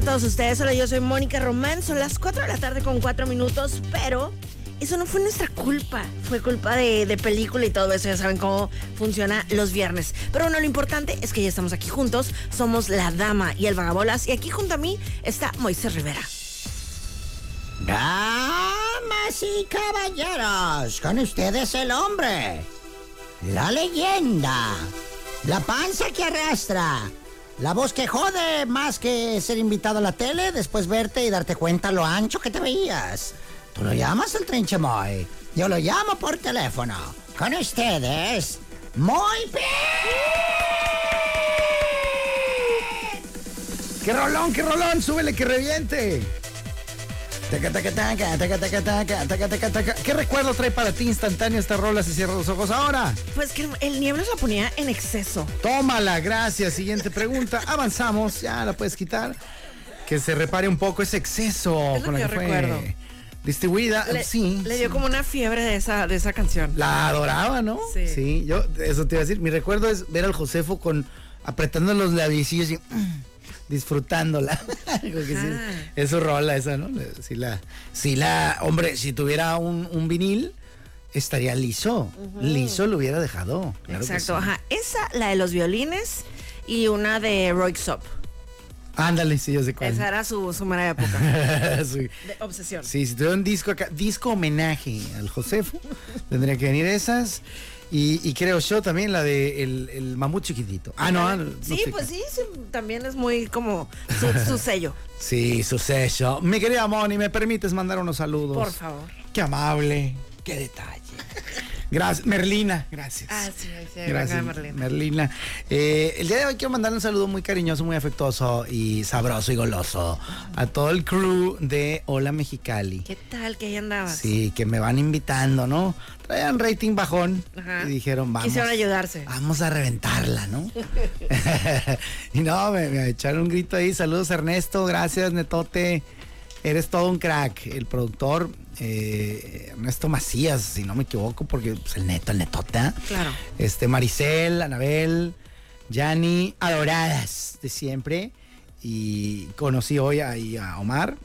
A todos ustedes. Hola, yo soy Mónica Román. Son las 4 de la tarde con 4 minutos, pero eso no fue nuestra culpa. Fue culpa de, de película y todo eso. Ya saben cómo funciona los viernes. Pero bueno, lo importante es que ya estamos aquí juntos. Somos la dama y el vagabolas. Y aquí junto a mí está Moisés Rivera. Damas y caballeros, con ustedes el hombre, la leyenda, la panza que arrastra, la voz que jode más que ser invitado a la tele, después verte y darte cuenta lo ancho que te veías. Tú lo llamas el trinchemoy, yo lo llamo por teléfono. Con ustedes, bien. ¡Qué rolón, qué rolón! ¡Súbele que reviente! ¿Qué recuerdo trae para ti instantáneo esta rola si cierras los ojos ahora? Pues que el niebla se la ponía en exceso. Tómala, gracias. Siguiente pregunta. Avanzamos, ya la puedes quitar. Que se repare un poco ese exceso Es con la que fue recuerdo. distribuida. Le, sí. le sí. dio como una fiebre de esa, de esa canción. La adoraba, ¿no? Sí. yo eso te iba a decir. Mi recuerdo es ver al Josefo con apretando los labios y mm, disfrutándola. Sí, es su rola esa, ¿no? Si la, si la, hombre, si tuviera un, un vinil, estaría liso. Liso lo hubiera dejado. claro Exacto, sí. ajá. Esa, la de los violines y una de Roy Sop. Ándale, sí, yo sé cuál. Esa era su, su mera época. sí. De obsesión. Sí, si tuviera un disco acá, disco homenaje al Josefo, tendría que venir esas. Y, y creo yo también la de el, el mamut chiquitito. Ah, no, no Sí, pues sí, sí, también es muy como su, su sello. Sí, su sello. Mi querida Moni, ¿me permites mandar unos saludos? Por favor. Qué amable, qué detalle. Gracias. Merlina, gracias. Ah, sí, sí, Gracias, Merlina. Merlina. Eh, el día de hoy quiero mandarle un saludo muy cariñoso, muy afectuoso y sabroso y goloso a todo el crew de Hola Mexicali. ¿Qué tal que ahí andabas? Sí, que me van invitando, ¿no? Traían rating bajón Ajá. y dijeron, vamos. Quisieron ayudarse. Vamos a reventarla, ¿no? y no, me, me echaron un grito ahí. Saludos, Ernesto. Gracias, Netote. Eres todo un crack. El productor, eh, Ernesto Macías, si no me equivoco, porque pues, el neto, el netote. ¿ah? Claro. Este, Maricel, Anabel, Yani, adoradas de siempre. Y conocí hoy ahí a Omar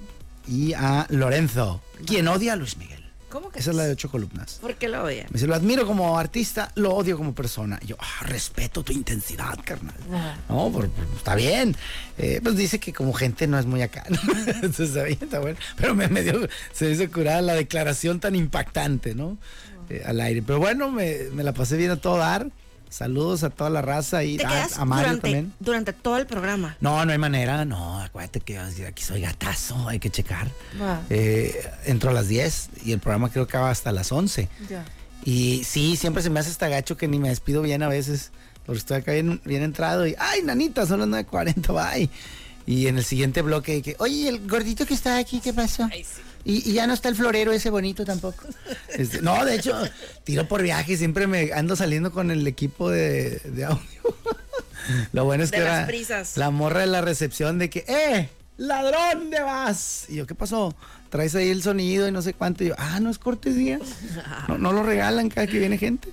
y a Lorenzo, quien odia a Luis Miguel. ¿Cómo que Esa es la de ocho columnas. ¿Por qué lo odian? Me dice, lo admiro como artista, lo odio como persona. Y yo, ah, respeto tu intensidad, carnal. Ajá. No, por- por- está bien. Eh, pues dice que como gente no es muy acá. ¿no? Entonces está bien, está bueno. Pero me, me dio, se hizo curada la declaración tan impactante, ¿no? Eh, al aire. Pero bueno, me, me la pasé bien a todo dar. Saludos a toda la raza y Te a, quedas a Mario durante, también. durante todo el programa. No, no hay manera. No, acuérdate que yo aquí soy gatazo, hay que checar. Va. Eh, entro a las 10 y el programa creo que acaba hasta las 11. Ya. Y sí, siempre se me hace hasta gacho que ni me despido bien a veces. Porque estoy acá bien, bien entrado y, ay, nanita, son las 9.40, bye. Y en el siguiente bloque, que, oye, el gordito que está aquí, ¿qué pasó? Y, y ya no está el florero ese bonito tampoco. Este, no, de hecho, tiro por viaje, siempre me ando saliendo con el equipo de, de audio. Lo bueno es De que las era prisas. la morra de la recepción de que, ¡eh! ¡Ladrón, ¿dónde vas? Y yo, ¿qué pasó? Traes ahí el sonido y no sé cuánto. Y yo, ah, no es cortesía. No, no lo regalan cada que viene gente.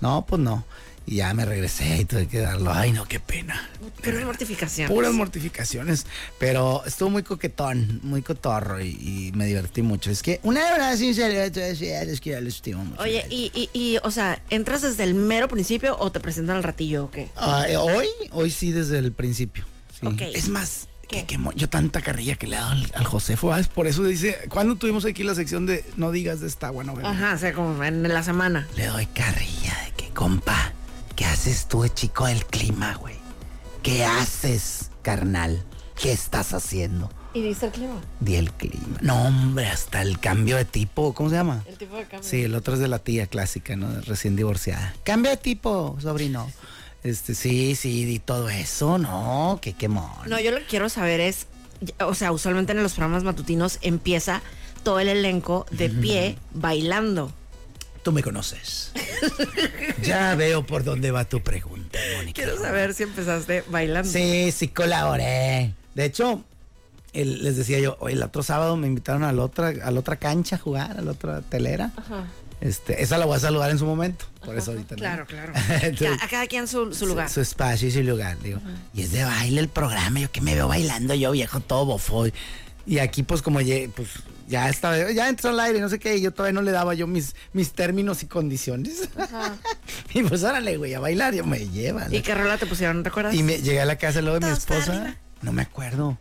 No, pues no. Y ya me regresé y tuve que darlo. Ay, no, qué pena. Pura mortificación. Puras mortificaciones. Pero estuvo muy coquetón, muy cotorro y, y me divertí mucho. Es que una verdad sincera, es que ya lo estimo mucho. Oye, y, y, y, o sea, ¿entras desde el mero principio o te presentan al ratillo o qué? Ah, eh, hoy, hoy sí desde el principio. sí. Ok. Es más, que, que yo tanta carrilla que le he dado al, al Josefo, ¿sabes? por eso dice, cuando tuvimos aquí la sección de no digas de esta agua novela? Ajá, o sea, como en la semana. Le doy carrilla de que, compa, ¿qué haces tú, chico del clima, güey? ¿Qué haces, carnal? ¿Qué estás haciendo? ¿Y viste el clima? Di el clima. No, hombre, hasta el cambio de tipo, ¿cómo se llama? El tipo de cambio. Sí, el otro es de la tía clásica, ¿no? Recién divorciada. Cambia de tipo, sobrino. Este, sí, sí, y todo eso, no, que qué mono. No, yo lo que quiero saber es, o sea, usualmente en los programas matutinos empieza todo el elenco de pie bailando. Tú me conoces. ya veo por dónde va tu pregunta, Mónica. Quiero saber si empezaste bailando. Sí, sí colaboré. De hecho, el- les decía yo, hoy el otro sábado me invitaron a la otra, a la otra cancha a jugar, a la otra telera. Ajá. Este, esa la voy a saludar en su momento. Por eso ahorita no. Claro, claro. Entonces, a cada quien su, su lugar. Su, su espacio y su lugar, digo. Y es de baile el programa, yo que me veo bailando, yo viejo todo bofo. Y aquí pues como pues ya estaba, ya entró al aire, no sé qué, y yo todavía no le daba yo mis, mis términos y condiciones. y pues órale, güey, a bailar, yo me llevan. ¿Y qué rola te pusieron, recuerdas? Y me llegué a la casa luego de mi esposa. No me acuerdo.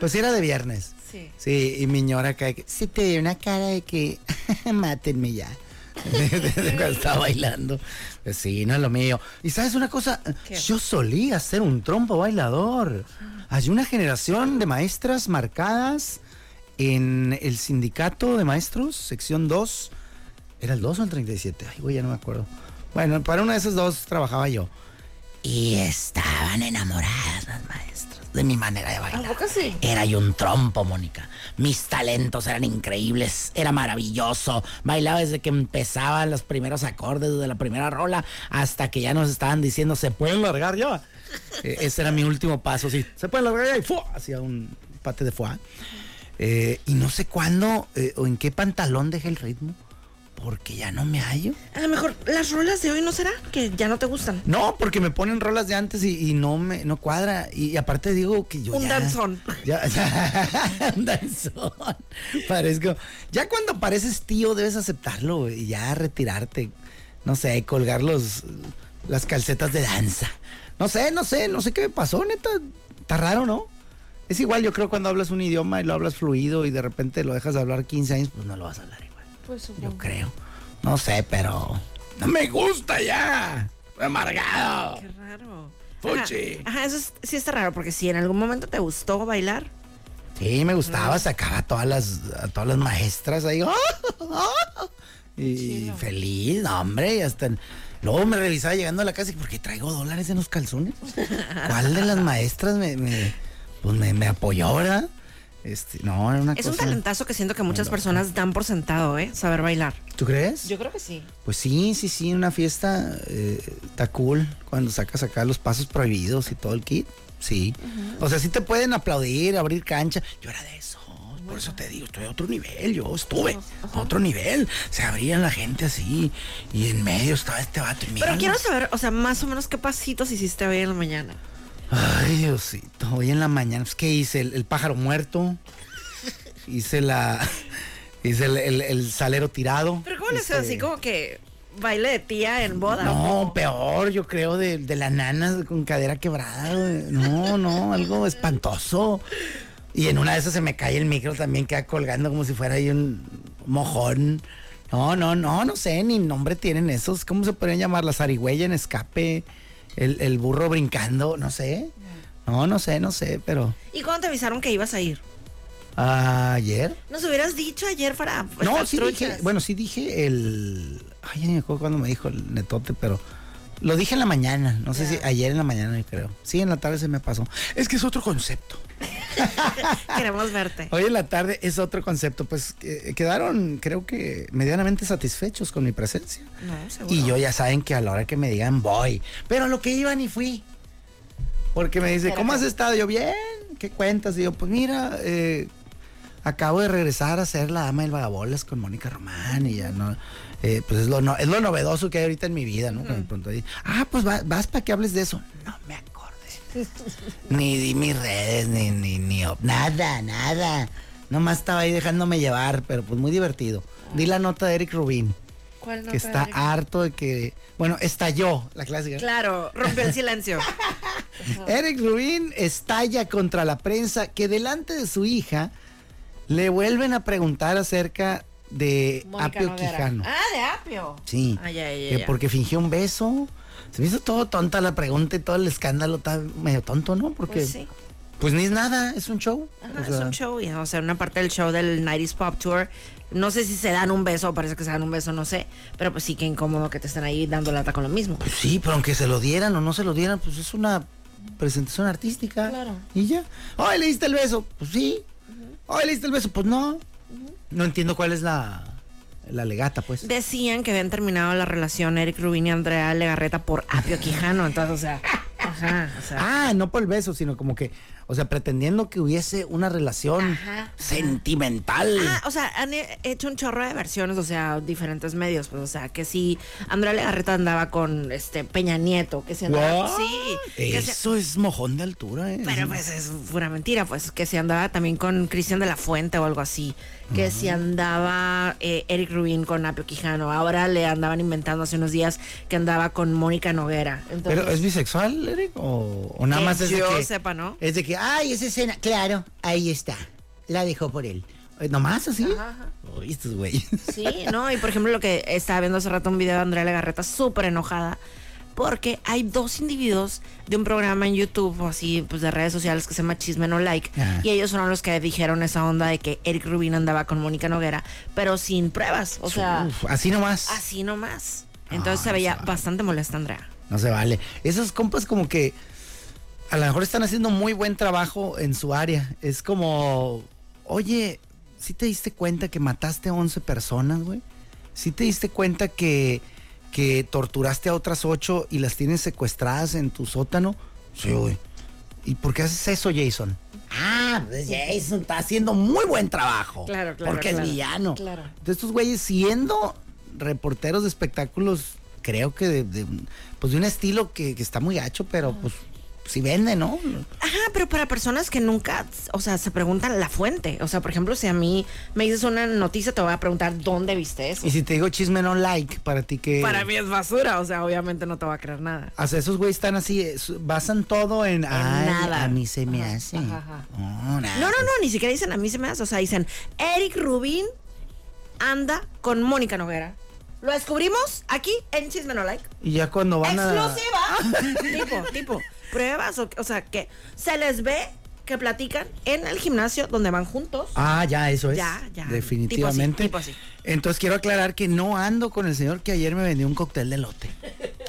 Pues era de viernes. Sí. Sí, y mi ñora acá, que sí te dio una cara de que mátenme ya. Cuando estaba bailando. Pues sí, no es lo mío. Y sabes una cosa, ¿Qué? yo solía ser un trompo bailador. Hay una generación de maestras marcadas en el sindicato de maestros, sección 2. ¿Era el 2 o el 37? Ay, güey, ya no me acuerdo. Bueno, para una de esas dos trabajaba yo. Y estaban enamoradas las maestras de mi manera de bailar. ¿A poco sí? Era yo un trompo, Mónica. Mis talentos eran increíbles, era maravilloso. Bailaba desde que empezaban los primeros acordes de la primera rola hasta que ya nos estaban diciendo, ¿se pueden largar ya? Eh, ese era mi último paso, sí. ¿Se pueden largar ya? Y ¡fua! hacía un pate de foie. Eh, y no sé cuándo eh, o en qué pantalón dejé el ritmo, porque ya no me hallo. A lo mejor las rolas de hoy no será que ya no te gustan. No, porque me ponen rolas de antes y, y no me no cuadra. Y, aparte digo que yo Un ya- danzón. Ya, ya, un danzón. Parezco. Ya cuando pareces tío debes aceptarlo y ya retirarte. No sé, colgar los las calcetas de danza. No sé, no sé, no sé qué me pasó, neta. Está raro, ¿no? Es igual, yo creo cuando hablas un idioma y lo hablas fluido y de repente lo dejas de hablar 15 años, pues no lo vas a hablar igual. Pues Yo creo. No sé, pero. No me gusta ya. Amargado. Qué raro. Fuchi. Ajá, ajá, eso es- sí está raro, porque si en algún momento te gustó bailar, Sí, me gustaba, sacaba a todas las, a todas las maestras ahí. ¡ah! Y feliz, no, hombre, y hasta. Luego me revisaba llegando a la casa y porque traigo dólares en los calzones. ¿Cuál de las maestras me, me- pues me, me apoyó, verdad? Este, no, era una es un talentazo que siento que muchas personas dan por sentado, ¿eh? Saber bailar. ¿Tú crees? Yo creo que sí. Pues sí, sí, sí, una fiesta eh, está cool cuando sacas acá los pasos prohibidos y todo el kit. Sí. O sea, sí te pueden aplaudir, abrir cancha. Yo era de eso. Por eso te digo, estoy a otro nivel. Yo estuve a otro nivel. Se abrían la gente así y en medio estaba este vato. y Pero quiero saber, o sea, más o menos qué pasitos hiciste hoy en la mañana. Ay, Diosito. Hoy en la mañana, pues, ¿qué hice? El, el pájaro muerto. hice la. Hice el, el- el salero tirado. Pero ¿cómo le haces Este, así como que baile de tía en boda? No, peor, yo creo, de, de la nana con cadera quebrada. No, no, algo espantoso. Y en una de esas se me cae el micro también, queda colgando como si fuera ahí un mojón. No, no, no, no sé, ni nombre tienen esos. ¿Cómo se podrían llamar? La zarigüeya en escape, el, el burro brincando, no sé. No, no sé, no sé, pero ¿Y cuándo te avisaron que ibas a ir? ayer. Nos hubieras dicho ayer para No, sí truchas. dije, bueno, sí dije el. Ay, me acuerdo cuando me dijo el netote, pero lo dije en la mañana. No sé si ayer en la mañana, yo creo. Sí, en la tarde se me pasó. Es que es otro concepto. Queremos verte. Hoy en la tarde es otro concepto. Pues eh, quedaron, creo que medianamente satisfechos con mi presencia. No, seguro. Y yo ya saben que a la hora que me digan voy. Pero a lo que iba ni fui. Porque me dice, ¿cómo has estado? Yo, bien, ¿qué cuentas? Y yo, pues mira, eh, acabo de regresar a ser la dama del vagabolas con Mónica Román y ya no. eh, pues es lo, no- es lo novedoso que hay ahorita en mi vida, ¿no? De pronto ahí, ah, pues va- vas para que hables de eso. No me acordé. ni di mis redes, ni, ni, ni nada, nada. Nomás estaba ahí dejándome llevar, pero pues muy divertido. Di la nota de Eric Rubin, ¿Cuál que está harto de que, bueno, estalló la clásica. Claro, rompió el silencio. Eric Rubin estalla contra la prensa que delante de su hija le vuelven a preguntar acerca de Mónica Apio. Quijano. Ah, de Apio. Sí, que porque fingió un beso. Se me hizo todo tonta la pregunta y todo el escándalo está medio tonto, ¿no? Porque Pues sí. pues ni es nada, es un show. Ajá, O sea, es un show, y, o sea, una parte del show del 90s Pop Tour. No sé si se dan un beso, parece que se dan un beso, no sé. Pero pues sí que incómodo que te estén ahí dando lata con lo mismo. Pues sí, pero aunque se lo dieran o no se lo dieran, pues es una presentación artística. Claro. Y ya. ¡Ay, le diste el beso! Pues sí. ¡Ay, le diste el beso! Pues no. No entiendo cuál es la, la legata, pues. Decían que habían terminado la relación Eric Rubin y Andrea Legarreta por Apio Quijano. Entonces, o sea, ajá, o sea. Ah, no por el beso, sino como que, o sea, pretendiendo que hubiese una relación Ajá, sentimental. Ah, o sea, han he- hecho un chorro de versiones, o sea, diferentes medios, pues, o sea, que si Andrea Legarreta andaba con este Peña Nieto, que si andaba, What? sí, Eso es mojón de altura, ¿eh? pero pues es pura mentira, pues que si andaba también con Cristian de la Fuente o algo así, que si andaba eh, Eric Rubin con Apio Quijano, ahora le andaban inventando hace unos días que andaba con Mónica Noguera. Entonces, ¿Pero es bisexual, Eric? ¿O, o nada Que más es de yo que... sepa, ¿no? Es de que, ay, esa escena, claro, ahí está. La dejó por él. Eh, ¿Nomás así? Uy, estos güeyes. Sí, no, y por ejemplo lo que estaba viendo hace rato un video de Andrea Legarreta súper enojada porque hay dos individuos de un programa en YouTube o así, pues de redes sociales que se llama Chisme No Like Ajá. y ellos fueron los que dijeron esa onda de que Eric Rubin andaba con Mónica Noguera, pero sin pruebas, o sea, Uf, así nomás. así nomás. Entonces se veía bastante molesta Andrea. No se vale. Esos compas como que a lo mejor están haciendo muy buen trabajo en su área. Es como, oye, ¿sí te diste cuenta que mataste a 11 personas, güey? ¿Sí te diste cuenta que, que torturaste a otras 8 y las tienes secuestradas en tu sótano? Sí, güey. ¿Y por qué haces eso, Jason? Ah, pues Jason está haciendo muy buen trabajo. Claro, claro, Porque claro. es villano. Claro. Entonces estos güeyes siendo reporteros de espectáculos, creo que de, de- pues de un estilo que, que está muy gacho, pero pues si vende, ¿no? Ajá, pero para personas que nunca, o sea, se preguntan la fuente. O sea, por ejemplo, si a mí me dices una noticia, te voy a preguntar dónde viste eso. Y si te digo chisme no like, para ti que... Para mí es basura, o sea, obviamente no te va a creer nada. O sea, esos güeyes están así, eh, basan todo en... Ay, nada. a mí se me Ajá, hace. ajá, ajá. No, nada. No, no, no, ni siquiera dicen a mí se me hace. O sea, dicen Eric Rubin anda con Mónica Noguera. Lo descubrimos aquí en Chisme No Like. Y ya cuando van a... ¡Exclusiva! tipo, tipo, pruebas, o, o sea, que se les ve que platican en el gimnasio donde van juntos. Ah, ya, eso es. Ya, ya. Definitivamente. Tipo así, tipo Entonces quiero aclarar que no ando con el señor que ayer me vendió un cóctel de lote.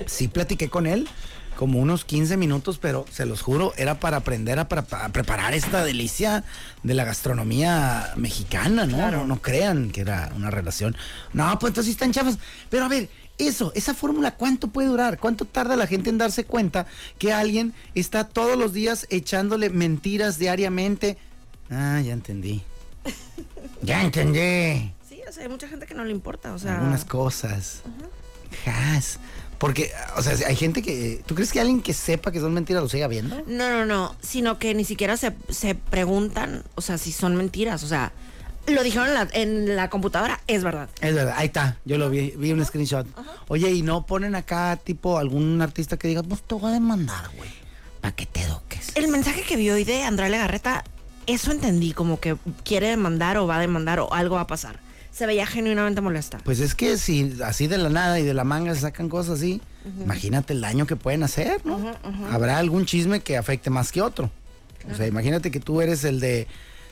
Sí platiqué con él como unos 15 minutos, pero se los juro, era para aprender a, pra- a preparar esta delicia de la gastronomía mexicana, ¿no? ¿no? No crean que era una relación. No, pues entonces sí están chavas. Pero a ver, eso, esa fórmula, ¿cuánto puede durar? ¿Cuánto tarda la gente en darse cuenta que alguien está todos los días echándole mentiras diariamente? Ah, ya entendí. Ya entendí. Sí, o sea, hay mucha gente que no le importa, o sea. Algunas cosas. Jas. Porque, o sea, hay gente que. ¿Tú crees que alguien que sepa que son mentiras lo siga viendo? No, no, no, sino que ni siquiera se, se preguntan, o sea, si son mentiras, o sea, lo dijeron en la, en la computadora, es verdad. Es verdad, ahí está. Yo lo vi, vi un screenshot. Oye, y no ponen acá, tipo, algún artista que diga, pues te voy a demandar, güey. Para que te doques. El mensaje que vi hoy de Andrea Legarreta, eso entendí, como que quiere demandar o va a demandar o algo va a pasar. Se veía genuinamente molesta. Pues es que si así de la nada y de la manga se sacan cosas así, imagínate el daño que pueden hacer, ¿no? Habrá algún chisme que afecte más que otro. O sea, imagínate que tú eres el de.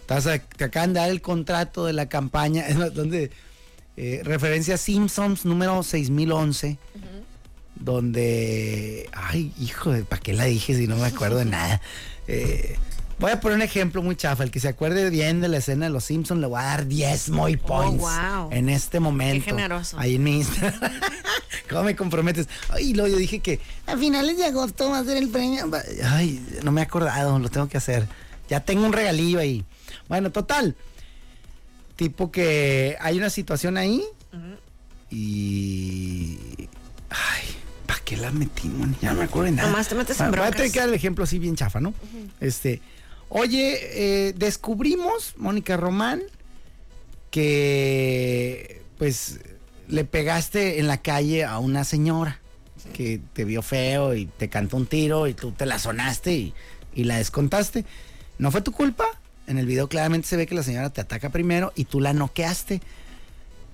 Estás a- te acaban de dar el contrato de la campaña, donde. eh, referencia a Simpsons número 6011. Donde. Ay, hijo de. ¿Para qué la dije si no me acuerdo de nada? Eh, voy a poner un ejemplo muy chafa. El que se acuerde bien de la escena de los Simpsons le voy a dar 10 muy points. wow. En este momento. generoso. Ahí en mi Instagram. ¿Cómo me comprometes? Ay, luego yo dije que a finales de agosto va a ser el premio. Ay, no me he acordado, lo tengo que hacer. Ya tengo un regalillo ahí. Bueno, total. tipo que hay una situación ahí y... Ay, ¿para qué la metimos? Ya no me acuerdo de nada. Nomás te metes en Voy a tener que dar el ejemplo así bien chafa, ¿no? Este, oye, eh, descubrimos, Mónica Román, que pues le pegaste en la calle a una señora que te vio feo y te cantó un tiro y tú te la sonaste y, y la descontaste. ¿No fue tu culpa? En el video claramente se ve que la señora te ataca primero y tú la noqueaste.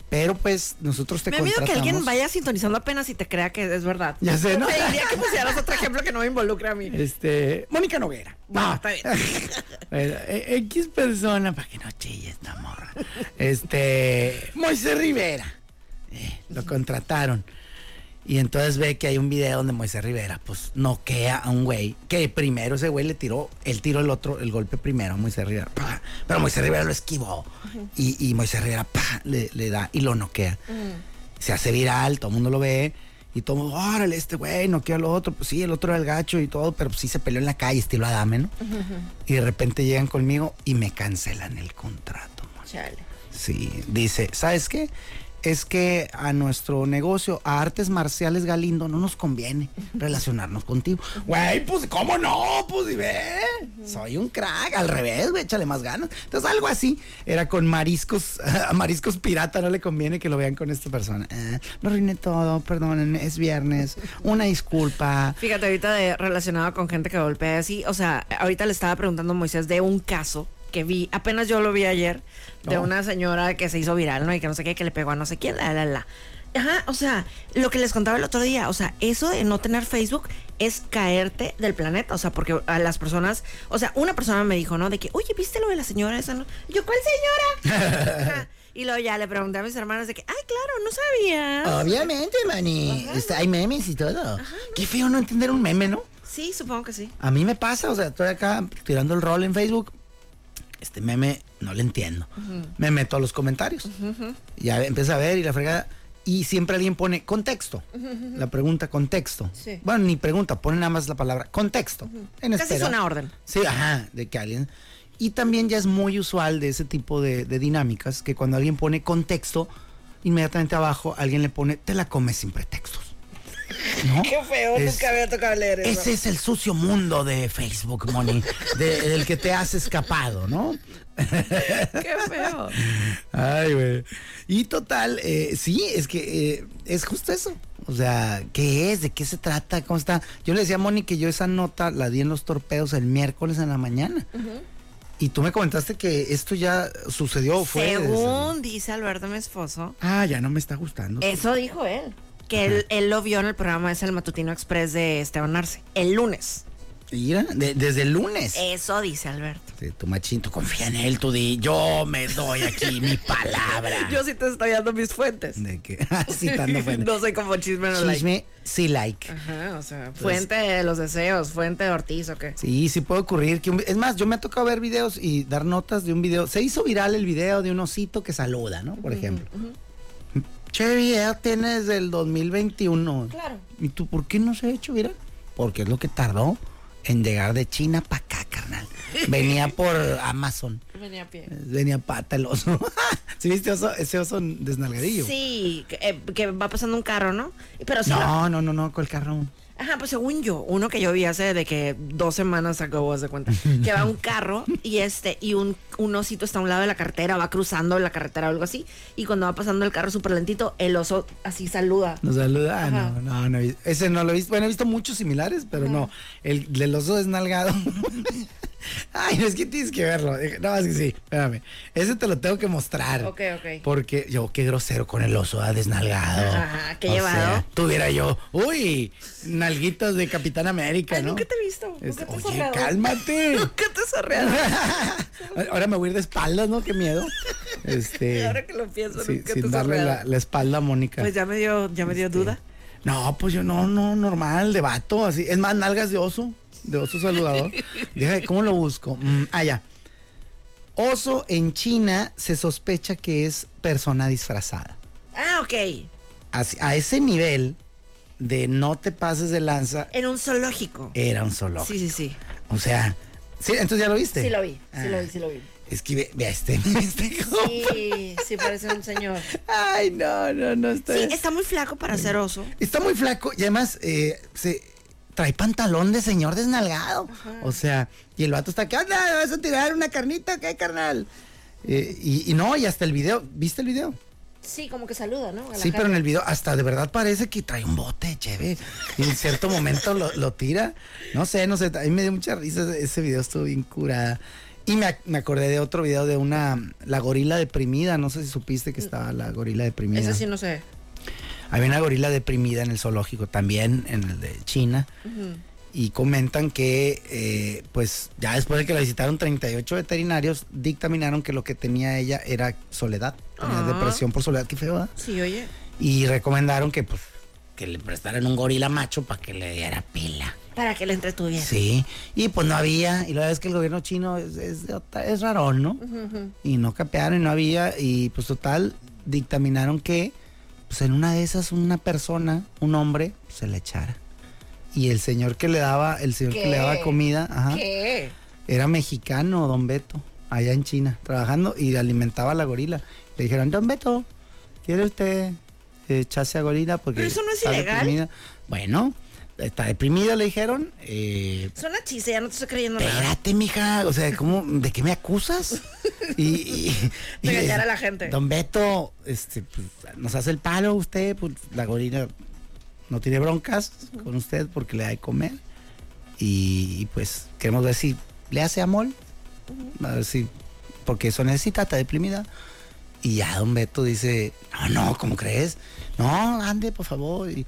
Pero pues nosotros te Me miedo que alguien vaya sintonizando apenas y te crea que es verdad. Ya sé, ¿no? Te diría que pusieras otro ejemplo que no me involucre a mí. Este, Mónica Noguera. No, está bien. Bueno, eh, X persona, para que no chilles, esta morra. Este, Moisés Rivera. Eh, lo contrataron. Y entonces ve que hay un video donde Moisés Rivera, pues, noquea a un güey. Que primero ese güey le tiró, él tiró el otro, el golpe primero a Moisés Rivera. ¡pa! Pero Moisés Rivera lo esquivó. y, y Moisés Rivera, ¡pa! Le, le da y lo noquea. Se hace viral, todo el mundo lo ve. Y todo el mundo, órale, este güey noqueó al otro. Pues sí, el otro era el gacho y todo, pero pues sí se peleó en la calle, estilo Adame, ¿no? Y de repente llegan conmigo y me cancelan el contrato. Chale. Sí, dice, ¿sabes qué? Es que a nuestro negocio, a Artes Marciales Galindo, no nos conviene relacionarnos contigo. Güey, pues, ¿cómo no? Pues, y ve, soy un crack, al revés, güey, échale más ganas. Entonces, algo así, era con mariscos, a mariscos pirata, no le conviene que lo vean con esta persona. Eh, lo arruiné todo, perdónenme, es viernes, una disculpa. Fíjate, ahorita de, relacionado con gente que golpea así, o sea, ahorita le estaba preguntando a Moisés de un caso que vi, apenas yo lo vi ayer, de Oh. una señora que se hizo viral, ¿no? Y que no sé qué, que le pegó a no sé quién, la, la, la. Ajá, o sea, lo que les contaba el otro día, o sea, eso de no tener Facebook es caerte del planeta, o sea, porque a las personas, o sea, una persona me dijo, ¿no? De que, oye, ¿viste lo de la señora esa? no?" Yo, ¿cuál señora? Ajá. Y luego ya le pregunté a mis hermanas de que, ay, claro, no sabía. Obviamente, Manny. Está- hay memes y todo. Qué feo no entender un meme, ¿no? Sí, supongo que sí. A mí me pasa, o sea, estoy acá tirando el rol en Facebook. Este meme no le entiendo. Me meto a los comentarios. Ya empiezo a ver y la fregada. Y siempre alguien pone contexto. La pregunta contexto. Sí. Bueno, ni pregunta, pone nada más la palabra contexto. En Casi es una orden. Sí, ajá, de que alguien. Y también ya es muy usual de ese tipo de, de dinámicas que cuando alguien pone contexto, inmediatamente abajo alguien le pone te la comes sin pretextos. ¿No? Qué feo, Es- nunca había tocado leer eso. ese es el sucio mundo de Facebook, Moni, de- del que te has escapado, ¿no? Qué feo. Ay, güey. Y total, eh, sí, es que eh, es justo eso. O sea, ¿qué es? ¿De qué se trata? ¿Cómo está? Yo le decía a Moni que yo esa nota la di en los torpedos el miércoles en la mañana. Y tú me comentaste que esto ya sucedió, o fue. Según dice Alberto, mi esposo, Ah, ya no me está gustando. eso dijo él. Que él, él lo vio en el programa, es el Matutino Express de Esteban Arce, el lunes. Mira, de- desde el lunes. Eso dice Alberto. Sí, tu machín, tú confía en él, tú di, yo me doy aquí mi palabra. Yo sí te estoy dando mis fuentes. De ah, citando fuente. no soy como chisme no like. Chisme, sí like. Ajá, o sea, fuente de los deseos, fuente de Ortiz o qué. Sí, sí puede ocurrir. Que un- es más, yo me ha tocado ver videos y dar notas de un video. Se hizo viral el video de un osito que saluda, ¿no? Por ejemplo. Che, video tiene desde el 2021. Claro. ¿Y tú por qué no se ha hecho viral? Porque es lo que tardó en llegar de China para acá, carnal. Venía por Amazon. Venía a pie. Venía pata el oso. ¿Sí viste oso, ese oso desnalgadillo? Sí, que, eh, que va pasando un carro, ¿no? Pero sí. lo- No, no, no, no, con el carro. Ajá, pues según yo, uno que yo vi hace de que dos semanas acabo de cuenta, que va un carro y este, y un, un osito está a un lado de la carretera, va cruzando la carretera o algo así, y cuando va pasando el carro súper lentito, el oso así saluda. Nos saluda. Ah, Ajá. no, no, no. Ese no lo he visto. Bueno, he visto muchos similares, pero no. El del oso desnalgado. Ay, no es que tienes que verlo. No, es que sí, espérame. Ese te lo tengo que mostrar. Ok, ok. Porque yo, qué grosero con el oso, ah, desnalgado. Ajá, qué O llevado. sea, tuviera yo, uy, nalguitos de Capitán América, Ay, ¿no? nunca te he visto. Nunca Este, te he oye, sorreado. cálmate. Nunca te he sorreado. Ahora me voy a ir de espaldas, ¿no? Qué miedo. Este. Ahora que lo pienso, sí, nunca te sin he darle la espalda a Mónica. Pues ya me dio, ya me dio Este, duda. No, pues yo no, no, normal, de vato, así. Es más, nalgas de oso, de oso saludador. Deja, ¿Cómo lo busco? Mm, ah, ya. Oso en China se sospecha que es persona disfrazada. Ah, ok. Así- a ese nivel de no te pases de lanza, En un zoológico. era un zoológico. Sí, sí, sí. O sea, sí, entonces ya lo viste. Sí lo vi, sí Ah. lo vi, sí lo vi. Es que ve, ve a este, este. Sí, sí, parece un señor. Ay, no, no, no está. Sí, está muy flaco para ser oso. Está muy flaco y además eh, se trae pantalón de señor desnalgado. O sea, y el vato está acá, anda, ¿vas a tirar una carnita? ¿Qué, carnal? Eh, y, y no, y hasta el video, ¿viste el video? Sí, como que saluda, ¿no? Sí, pero en el video hasta de verdad parece que trae un bote, chévere. Y en cierto momento lo, lo tira. No sé, no sé, a mí me dio mucha risa. ese- video estuvo bien curada. Y me, ac- me acordé de otro video de una, la gorila deprimida. No sé si supiste que estaba la gorila deprimida. Ese sí no sé. Había una gorila deprimida en el zoológico, también en el de China. Y comentan que, eh, pues, ya después de que la visitaron 38 veterinarios, dictaminaron que lo que tenía ella era soledad. Tenía Ah. depresión por soledad, qué feo. Sí, oye. Y recomendaron que, pues, que le prestaran un gorila macho para que le diera pila. Para que le entretuviera. Sí, y pues no había, y la verdad es que el gobierno chino es, es, es rarón, ¿no? Y no capearon y no había, y pues total, dictaminaron que, pues en una de esas, una persona, un hombre, se le echara. Y el señor que le daba, el señor que le daba comida, ajá, ¿Qué? era mexicano, don Beto, allá en China, trabajando y alimentaba a la gorila. Le dijeron, don Beto, ¿quiere usted echarse a gorila? Porque Pero eso no es ilegal. deprimida?" Bueno, está deprimida, le dijeron. Eh, Suena chiste, ya no te estoy creyendo nada. Espérate, mija, o sea, ¿cómo, ¿de qué me acusas? Y, y- y- De engañar a la gente. Don Beto, este, pues, nos hace el palo usted, pues la gorila no tiene broncas con usted porque le da de comer. Y, y, pues queremos ver si le hace amor, a ver si, porque eso necesita, está deprimida. Y ya don Beto dice, no, no, ¿cómo crees? No, ande, por favor. Y,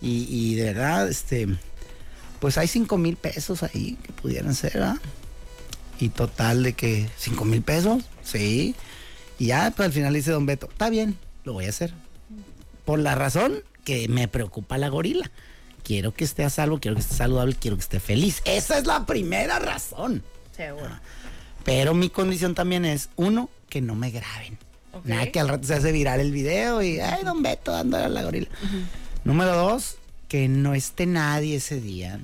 y, y de verdad, este, pues hay cinco mil pesos ahí que pudieran ser, ¿verdad? Y total de que cinco mil pesos, sí. Y ya, pues al final dice don Beto, está bien, lo voy a hacer. Por la razón que me preocupa la gorila. Quiero que esté a salvo, quiero que esté saludable, quiero que esté feliz. Esa es la primera razón. Seguro. Pero mi condición también es, uno, que no me graben. Nada que al rato se hace viral el video y, ay, don Beto dándole a la gorila. Número dos, que no esté nadie ese día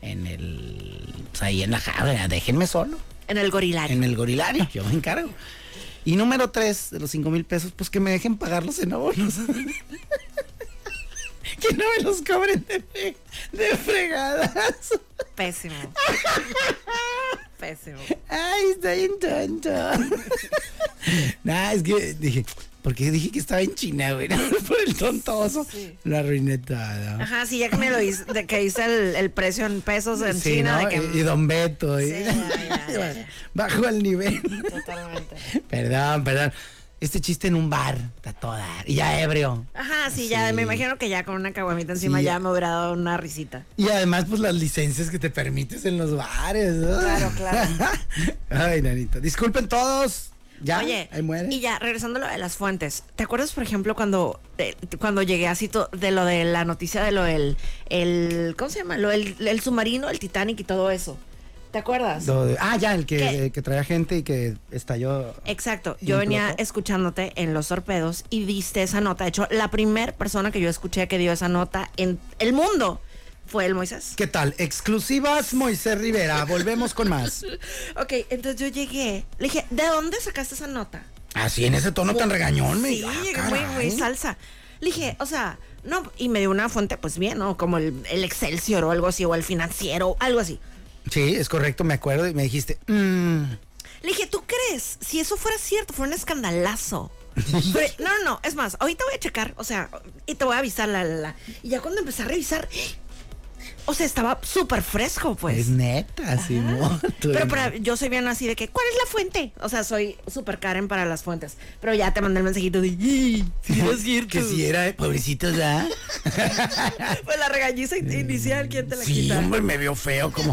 en el, pues ahí en la jaula, déjenme solo, En el gorilario. en el gorilario, yo me encargo. Y número tres, de los cinco mil pesos, pues que me dejen pagarlos en abonos. que no me los cobren de, fre- de fregadas. Pésimo. Pésimo. Ay, está bien tonto. nah, es que dije, ¿por qué dije que estaba en China, güey? Por el tontoso. Sí. Lo arruiné. Ajá, sí, ya que me lo hice, de que hice el, el precio en pesos en Sí, China. ¿no? de que, y, y Don Beto. y- Sí, ya, ya, ya, ya. Bajo el nivel. Totalmente. perdón, perdón. Este chiste en un bar, está toda. Y ya ebrio. Ajá, sí, ya me imagino que ya con una caguamita encima ya me hubiera dado una risita. Y además, pues las licencias que te permites en los bares. ¿no? Claro, claro. Ay, nanita. Disculpen todos. Ya, Oye, ahí muere. y ya, regresando a lo de las fuentes, ¿te acuerdas, por ejemplo, cuando, eh, cuando llegué así de lo de la noticia de lo del, el, ¿cómo se llama? Lo del el submarino, el Titanic y todo eso. ¿Te acuerdas? De- ah, ya, el que, eh, que traía gente y que estalló. Exacto, ¿Y yo venía escuchándote en Los Torpedos y viste esa nota. De hecho, la primera persona que yo escuché que dio esa nota en el mundo fue el Moisés. ¿Qué tal? Exclusivas Moisés Rivera. Volvemos con más. Ok, entonces yo llegué, le dije, ¿de dónde sacaste esa nota? Así en ese tono tan regañón, me Sí, ah, llegué muy, muy salsa. Le dije, o sea, no, y me dio una fuente, pues bien, ¿no? Como el, el Excelsior o algo así, o el financiero, algo así. Sí, es correcto, me acuerdo y me dijiste, mm, Le dije, ¿tú crees? Si eso fuera cierto, fuera un escandalazo. Pero- no, no, no, es más, ahorita voy a checar, o sea, y te voy a avisar, la, la, la. Y ya cuando empecé a revisar, o sea, estaba súper fresco, pues. es neta, Simón. Pero para- yo soy bien así de que, ¿cuál es la fuente? O sea, soy súper Karen para las fuentes. Pero ya te mandé el mensajito de, "Ih, sí, no es cierto. que si era, pobrecitos, ¿ya? Pues la regañiza in- inicial, ¿quién te la Sí, quita? hombre, me vio feo como,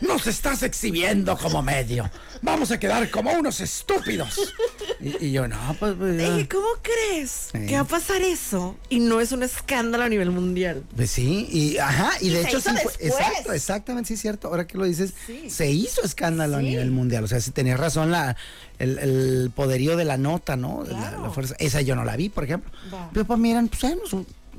nos estás exhibiendo como medio. Vamos a quedar como unos estúpidos. Y, y yo, no, pues, pues, ¿cómo crees que va a pasar eso? Y no es un escándalo a nivel mundial. Pues sí, y ajá, y, Y de hecho sí exacto, exactamente, sí es cierto, ahora que lo dices, Sí. se hizo escándalo a nivel mundial, o sea, si tenías razón la el, el poderío de la nota, ¿no? La, fuerza, esa yo no la vi, por ejemplo. Pero pues miran, pues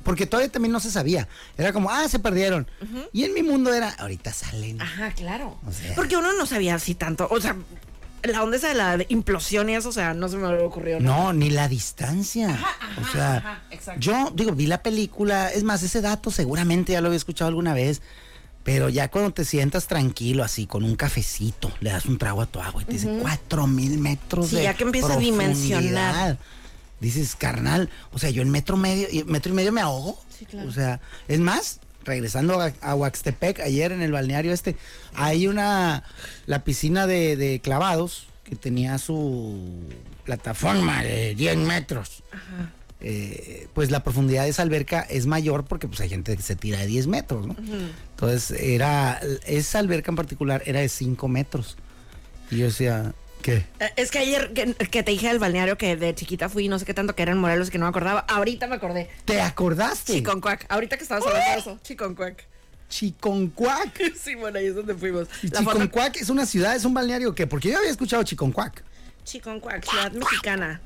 porque todavía también no se sabía. Era como, ah, se perdieron. Y en mi mundo era, ahorita salen. Ajá, claro. O sea. Porque uno no sabía así tanto. O sea, la onda esa de la implosión y eso, o sea, no se me había ocurrido. No, ni la distancia. o sea, ajá, exacto. yo digo, vi la película, es más, ese dato seguramente ya lo había escuchado alguna vez, pero ya cuando te sientas tranquilo así, con un cafecito, le das un trago a tu agua y te dice cuatro mil metros Sí, de ya que empieza a dimensionar. Dices, carnal, o sea, yo en metro medio, metro y medio me ahogo. Sí, claro. O sea, es más, regresando a, a Huaxtepec, ayer en el balneario este, hay una, la piscina de, de clavados que tenía su plataforma de 10 metros. Eh, pues la profundidad de esa alberca es mayor porque pues hay gente que se tira de 10 metros, ¿no? Entonces era, esa alberca en particular era de 5 metros. Y yo decía, ¿qué? Eh, Es que ayer que, que te dije del balneario que de chiquita fui, no sé qué tanto que era en Morelos que no me acordaba. Ahorita me acordé. ¿Te acordaste? Chiconcuac. Ahorita que estabas hablando de eso. Chiconcuac. Chiconcuac. Sí, bueno, ahí es donde fuimos. ¿Y La foto- Chiconcuac es una ciudad, es un balneario o qué? Porque yo había escuchado Chiconcuac. Chiconcuac, ciudad mexicana.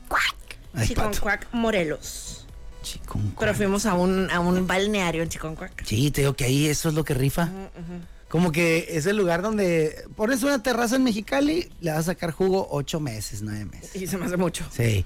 Ay, pato. Chiconcuac, Morelos. Chiconcuac. Pero fuimos a un, a un balneario en Chiconcuac. Sí, te digo que ahí eso es lo que rifa. Como que es el lugar donde pones una terraza en Mexicali, le vas a sacar jugo ocho meses, nueve meses. Y se me hace mucho. Sí.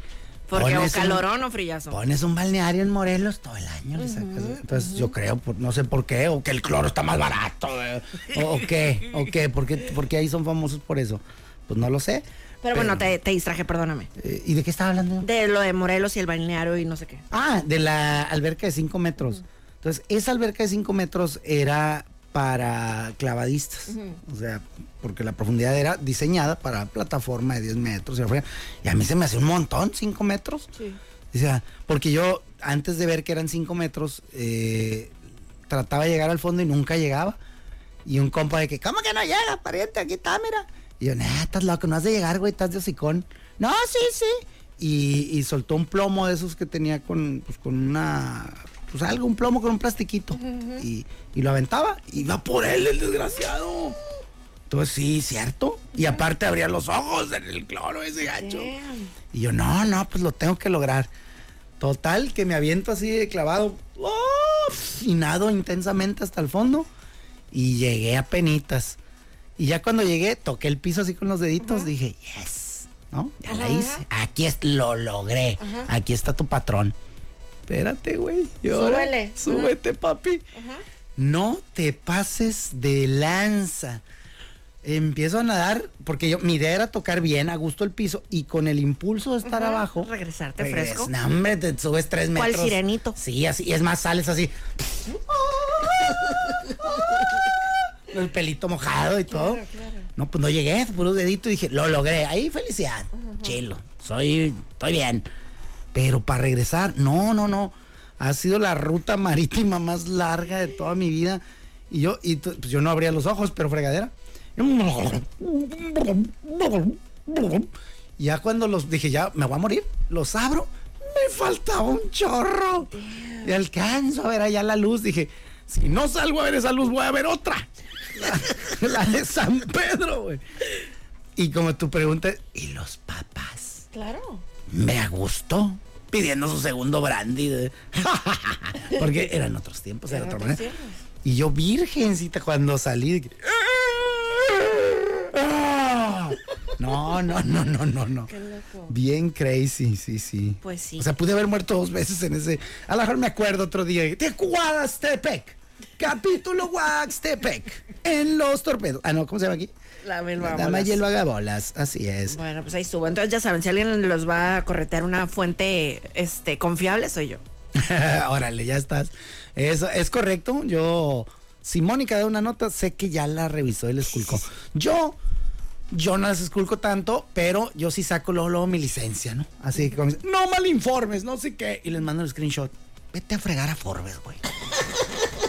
Porque o Pones un- calorón o frillazo. Pones un balneario en Morelos todo el año. le sacas- Entonces yo creo, no sé por qué, o que el cloro está más barato, eh, o, o qué, o qué, ¿por qué, por qué ahí son famosos por eso? Pues no lo sé. Pero bueno, te, te distraje, perdóname. Eh, ¿Y de qué estaba hablando? De lo de Morelos y el balneario y no sé qué. Ah, de la alberca de 5 metros. Entonces, esa alberca de 5 metros era para clavadistas. O sea, porque la profundidad era diseñada para plataforma de 10 metros. Y a mí se me hace un montón, 5 metros. Sí. O sea, porque yo, antes de ver que eran 5 metros, eh, trataba de llegar al fondo y nunca llegaba. Y un compa de que, ¿cómo que no llega, pariente? Aquí está, mira. Y yo, nah, estás loco, no has de llegar, güey, estás de hocicón. No, sí, sí. Y, y soltó un plomo de esos que tenía con, pues, con una, pues algo, un plomo con un plastiquito. y, y lo aventaba y iba por él, el desgraciado. Entonces, sí, cierto. Y aparte abría los ojos en el cloro ese gacho. Y yo, no, no, pues lo tengo que lograr. Total, que me aviento así de clavado. ¡uf! y nado intensamente hasta el fondo. Y llegué a penitas. Y ya cuando llegué, toqué el piso así con los deditos. Dije, yes. ¿No? Ya la hice. Aquí es, lo logré. Aquí está tu patrón. Espérate, güey. Súbele. Súbete, papi. No te pases de lanza. Empiezo a nadar, porque yo, mi idea era tocar bien, a gusto el piso, y con el impulso de estar abajo. Regresarte regres- fresco. No, hombre, te subes tres ¿Cuál metros. sirenito? Sí, así, y es más, sales así. el pelito mojado y todo. No, pues no llegué, puros deditos y dije, lo logré. Ahí felicidad. Chilo. Soy, estoy bien. Pero para regresar, no, no, no. Ha sido la ruta marítima más larga de toda mi vida. Y yo, y pues yo no abría los ojos, pero fregadera. Ya cuando los dije, ya me voy a morir, los abro, me faltaba un chorro. Y alcanzo a ver allá la luz. Dije, si no salgo a ver esa luz, voy a ver otra. La, la de San Pedro, güey. Y como tu pregunta, ¿y los papás? Claro. Me gustó pidiendo su segundo brandy. de- Porque eran otros tiempos, era otra manera. tiempos. Y yo virgencita cuando salí. que- ¡Ah! No, no, no, no, no, no. Qué loco. Bien crazy, sí, sí. Pues sí. O sea, pude haber muerto dos veces en ese. A lo mejor me acuerdo otro día. De Huastepec. Capítulo Huastepec. En los torpedos. Ah, no, ¿cómo se llama aquí? La La melva dama y el vagabolas. Así es. Bueno, pues ahí estuvo. Entonces ya saben, si alguien los va a corretear una fuente este, confiable, soy yo. Órale, ya estás. Eso es correcto. Yo, si Mónica da una nota, sé que ya la revisó y le esculcó. Yo, yo no las esculco tanto, pero yo sí saco luego, luego mi licencia, ¿no? Así que no mal informes, no sé qué. Y les mando el screenshot. Vete a fregar a Forbes, güey.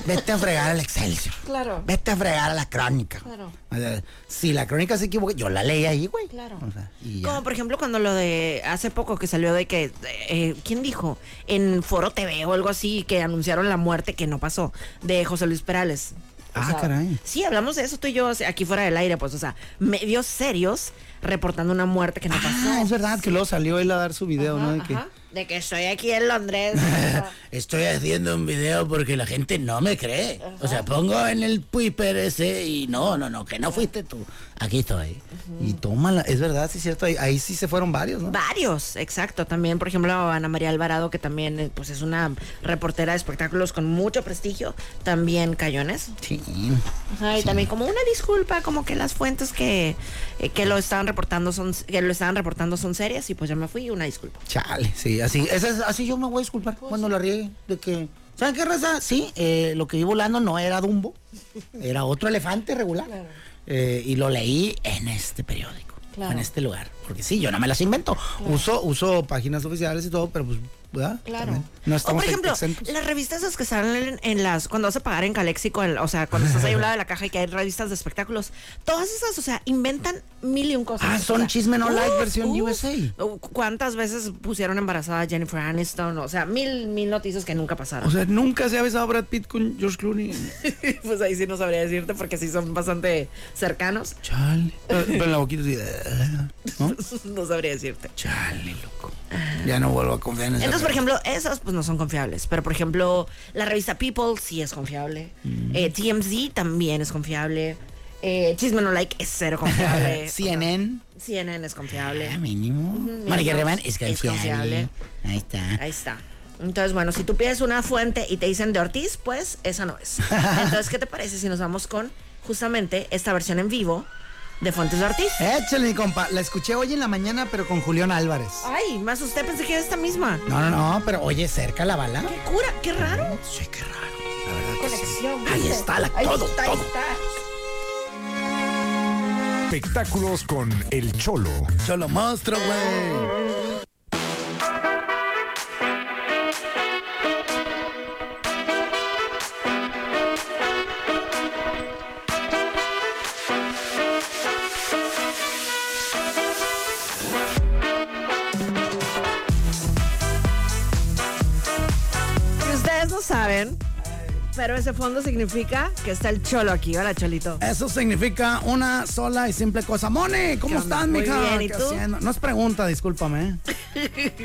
Vete a fregar al Excelsior. Claro. Vete a fregar a la crónica. Claro. O sea, si la crónica se equivoca, yo la leí ahí, güey. Claro. O sea, y. Como por ejemplo cuando lo de hace poco que salió de que, eh, ¿quién dijo? En Foro TV o algo así, que anunciaron la muerte que no pasó, de José Luis Perales. O Ah, caray. Sí, hablamos de eso tú y yo aquí fuera del aire, pues, o sea, medios serios reportando una muerte que no pasó. Ah, es verdad que luego salió él a dar su video, ¿no? De que, Ajá, de que estoy aquí en Londres. Estoy haciendo un video porque la gente no me cree. O sea, pongo en el Twitter ese y no, no, no, que no fuiste tú. Aquí estoy. Y tómala, es verdad, sí es cierto, ahí, ahí sí se fueron varios, ¿no? Varios, exacto. También, por ejemplo, Ana María Alvarado, que también eh, pues, es una reportera de espectáculos con mucho prestigio, también eso. Sí. Ajá, y también como una disculpa, como que las fuentes que, eh, que lo estaban reportando son que lo estaban reportando son serias y pues ya me fui, una disculpa. Chale, sí, así, es- así yo me voy a disculpar cuando la riegue de que. ¿Saben qué raza? Sí, eh, lo que vi volando no era Dumbo, era otro elefante regular. Eh, y lo leí en este periódico, Claro. en este lugar. Porque sí, yo no me las invento. Uso, uso páginas oficiales y todo, pero pues, ¿verdad? Claro. También No o estamos por ejemplo, exentos. las revistas esas que salen en, las, cuando vas a pagar en Calexico, en- o sea, cuando estás ahí a un lado de la caja y que hay revistas de espectáculos, todas esas, o sea, inventan mil y un cosas. Ah, O son sea, Chisme No Like uf, versión. USA. ¿Cuántas veces pusieron embarazada a Jennifer Aniston? O sea, mil, mil noticias que nunca pasaron. O sea, nunca se ha besado Brad Pitt con George Clooney. pues ahí sí no sabría decirte porque sí son bastante cercanos. Chale. Pero, en la boquita así. ¿No? no sabría decirte. Chale, loco. Ya no vuelvo a confiar en esa Entonces, por ejemplo, esas pues no son confiables. Pero, por ejemplo, la revista People sí es confiable. Mm. Eh, TMZ también es confiable. Eh, Chisme No Like es cero confiable. CNN. CNN es confiable. Ah, mínimo. Es Es confiable. confiable. Ahí está. Ahí está. Entonces, bueno, si tú pides una fuente y te dicen de Ortiz, pues esa no es. Entonces, ¿qué te parece si nos vamos con justamente esta versión en vivo de Fuentes de Ortiz? Échale, mi compa. La escuché hoy en la mañana, pero con Julián Álvarez. Ay, me asusté, pensé que era esta misma. No, no, no, pero oye, cerca la bala. ¡Qué cura! ¡Qué raro! Sí, qué raro. La verdad que sí. Conexión. Ahí está, la, Ahí todo, está, ahí todo. está. Espectáculos con El Cholo. Yo lo monstruo, güey. Pero ese fondo significa que está el cholo aquí. Hola, cholito. Eso significa una sola y simple cosa. Moni, ¿cómo estás, mija? bien, ¿y ¿Qué tú? haciendo? No es pregunta, discúlpame.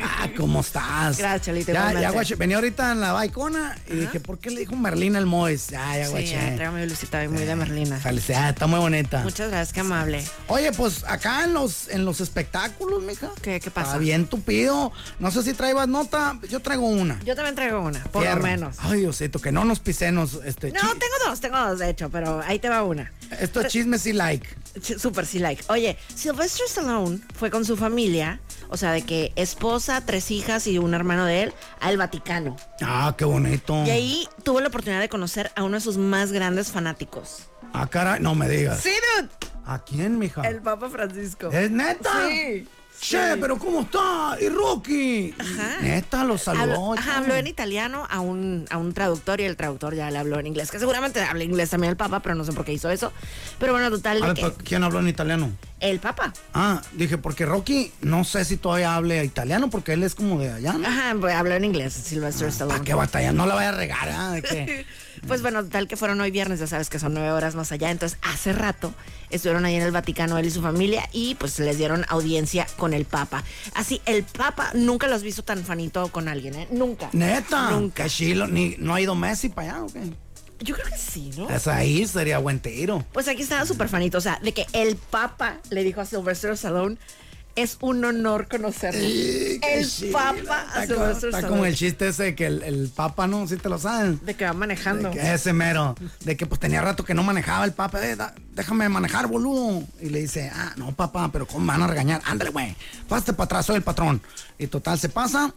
Ah, ¿cómo estás? Gracias, Cholito, Ya, ya, guaché. Venía ahorita en la baicona y dije, ¿por qué le dijo Merlina el Mois? Ya, ya, Sí, guaché. ya, tráigame mi lucita muy de Merlina. Felicidades, está muy bonita. Muchas gracias, qué amable. Oye, pues acá en los, en los espectáculos, mija. ¿Qué- qué pasa? Está bien tupido. No sé si traibas nota. Yo traigo una. Yo también traigo una, por Fierro. lo menos. Ay, Diosito, que no nos pisenos. Este, No, tengo dos, tengo dos, de hecho, pero ahí te va una. Esto es chisme sí like. Super sí like. Oye, Sylvester Stallone fue con su familia, o sea, de que esposa, tres hijas y un hermano de él, al Vaticano. Ah, qué bonito. Y ahí tuvo la oportunidad de conocer a uno de sus más grandes fanáticos. Ah, caray, no me digas. Sí, dude. ¿A quién, mija? El Papa Francisco. ¿Es neta? Sí. Che, pero ¿cómo está? ¿Y Rocky? Ajá. Neta, lo saludó. Habló, y ajá, habló en italiano a un, a un traductor y el traductor ya le habló en inglés, que seguramente habla inglés también el Papa, pero no sé por qué hizo eso. Pero bueno, total, A de ver, que ¿pero ¿quién habló en italiano? el Papa. Ah, dije, porque Rocky, no sé si todavía hable italiano, porque él es como de allá, ¿no? Ajá, pues, habló en inglés, Sylvester ¿Para Stallone. qué batalla? No la vaya a regar, ¿ah? ¿De qué? Pues bueno, tal que fueron hoy viernes, ya sabes que son nueve horas más allá. Entonces, hace rato estuvieron ahí en el Vaticano él y su familia y pues les dieron audiencia con el Papa. Así, el Papa nunca lo has visto tan fanito con alguien, ¿eh? Nunca. Neta. Nunca. Chilo. Ni, ¿No ha ido Messi para allá o qué? Yo creo que sí, ¿no? Es ahí sería buen tiro. Pues aquí estaba súper fanito, o sea, de que el Papa le dijo a Sylvester Stallone, es un honor conocerlo. Sí, el. Papa Está, como, está como el chiste ese que el, el Papa, ¿no? Si te lo saben. De que va manejando. De que ese mero. De que pues tenía rato que no manejaba el Papa. Eh, da- déjame manejar, boludo. Y le dice, ah, no, papá, pero ¿cómo me van a regañar? Ándale, güey. Pásate para atrás, soy el patrón. Y total, se pasa.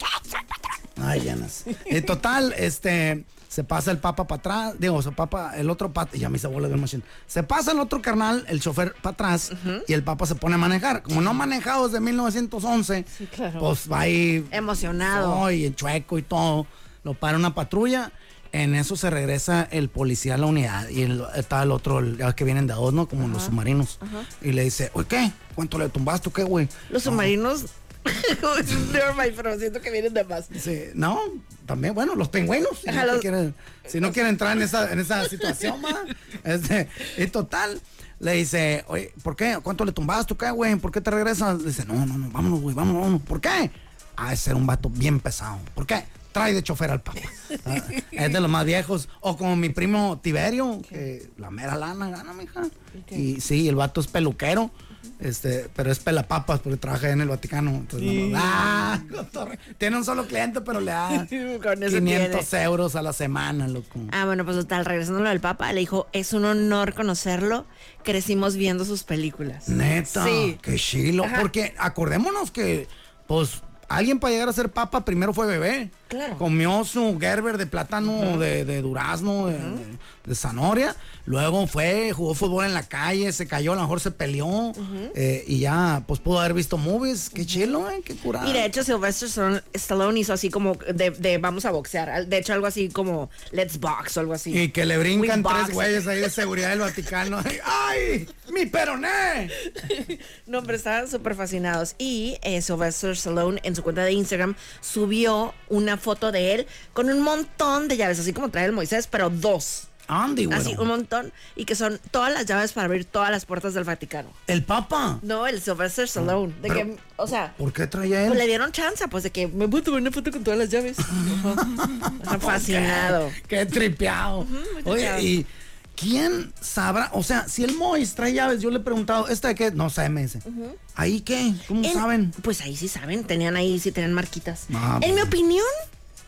Ay, llanas. Y total, este. Se pasa el papa para atrás, digo, su papa, el otro pata, ya me hice bola de machine. Se pasa el otro carnal, el chofer para atrás, y el papa se pone a manejar. Como no ha manejado desde 1911, claro. pues va ahí Emocionado. Ay, en chueco y todo. Lo para una patrulla. En eso se regresa el policía a la unidad. Y el- está el otro, el, ya que vienen de dos, ¿no? Como los submarinos. Y le dice, oye, ¿qué? ¿Cuánto le tumbaste o qué, güey? Los submarinos. Never mind, pero siento que vienen de más. Dice, no, también, bueno, los pingüinos. Si, no, los- quieren, si no quieren entrar en esa, en esa situación, ma. Este, y total, le dice, oye, ¿por qué? ¿Cuánto le tumbaste, qué, güey? ¿Por qué te regresas? Le dice, no, no, no, vámonos, güey, vámonos, vámonos. ¿Por qué? Ah, ese era un vato bien pesado. ¿Por qué? Trae de chofer al papá. Ah, es de los más viejos. O como mi primo Tiberio, que la mera lana gana, mija. Y sí, el vato es peluquero. Este, pero es pelapapas porque trabaja en el Vaticano. Entonces, no, no, ah, tiene un solo cliente, pero le da Con eso 500 euros a la semana, loco. Ah, bueno, pues total, regresando a lo del Papa, le dijo, es un honor conocerlo, crecimos viendo sus películas. Neta, Sí. qué chilo. Ajá. Porque acordémonos que, pues, alguien para llegar a ser papa primero fue bebé. Claro. Comió su Gerber de plátano, de, de durazno, de, de zanahoria. Luego fue, jugó fútbol en la calle, se cayó, a lo mejor se peleó. eh, y ya, pues, pudo haber visto movies. Qué chilo, ¿eh? Qué curado. Y de hecho Sylvester Stallone- hizo así como de, de vamos a boxear. De hecho algo así como let's box o algo así. Y que le brincan We tres box. güeyes ahí de seguridad del Vaticano. ¡Ay! ¡Mi peroné! No, pero estaban súper fascinados. Y eh, Sylvester Stallone en su cuenta de Instagram subió una foto de él con un montón de llaves, así como trae el Moisés, pero dos. Andy, güey. Así, un montón. Y que son todas las llaves para abrir todas las puertas del Vaticano. El papa. No, el Sylvester Stallone. De que, o sea, ¿Por qué traía él? pues le dieron chance, pues de que me puedo tomar una foto con todas las llaves. Fascinado. Qué tripeado. muy Oye, tripeado. y ¿quién sabrá? O sea, si el Mois trae llaves, yo le he preguntado, ¿esta de qué? No sé, me dice. ¿Ahí qué? ¿Cómo En- saben? Pues ahí sí saben, tenían ahí, sí tenían marquitas. Ah, en mi bueno. opinión,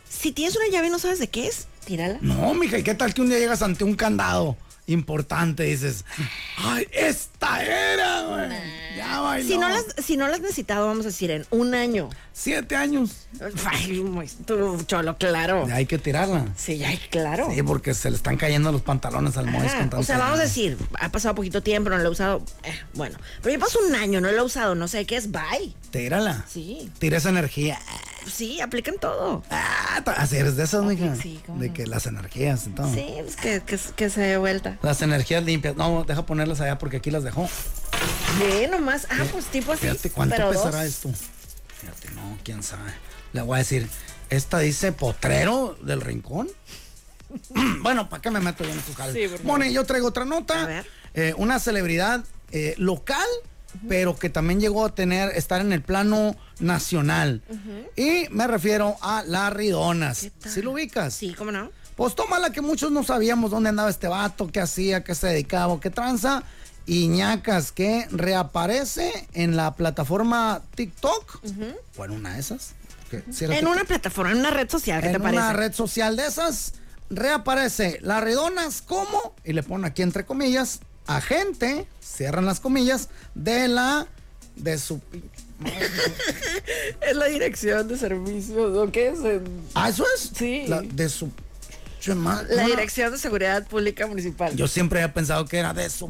si tienes una llave y no sabes de qué es, tírala. No, mija, ¿y qué tal que un día llegas ante un candado importante y dices, ¡ay, esta era, güey! Ya bailó. Si no, las, si no las has necesitado, vamos a decir, en un año. Siete años. Ay, tú, cholo, claro. Ya hay que tirarla. Sí, ay, claro. Sí, porque se le están cayendo los pantalones al Mois. O sea, vamos a decir, ha pasado poquito tiempo, no lo he usado. eh, bueno, pero ya pasó un año, no lo he usado, no sé qué es, bye. Tírala. Sí, Tira esa energía. sí, aplican todo. Ah, así eres de esas, mija. sí, cómo de que las energías y todo. Sí, es que, que, que se dé vuelta. Las energías limpias. No, deja ponerlas allá porque aquí las dejó. Nomás. Ah, pues tipo así. Fíjate cuánto pero pesará dos. esto. Fíjate, no, quién sabe. Le voy a decir, esta dice potrero del rincón. bueno, ¿para qué me meto yo en tu jale? Sí. Moni, yo traigo otra A nota. ver. Eh, una celebridad eh, local, pero que también llegó a tener, estar en el plano nacional. Y me refiero a Larry Donas. ¿Sí lo ubicas? Sí, ¿cómo no? Pues tómala que muchos no sabíamos dónde andaba este vato, qué hacía, qué se dedicaba, qué tranza. Y ñacas que reaparece en la plataforma TikTok. O en una de esas. ¿Qué? ¿Sí era En una plataforma, en una red social, ¿qué en te parece? una red social de esas. Reaparece las redonas como, y le ponen aquí entre comillas, agente, cierran las comillas, de la, de su... Es la dirección de servicios, ¿o qué es? Ah, eso es. Sí. La- de su... La. Dirección de Seguridad Pública Municipal. Yo siempre había pensado que era de eso.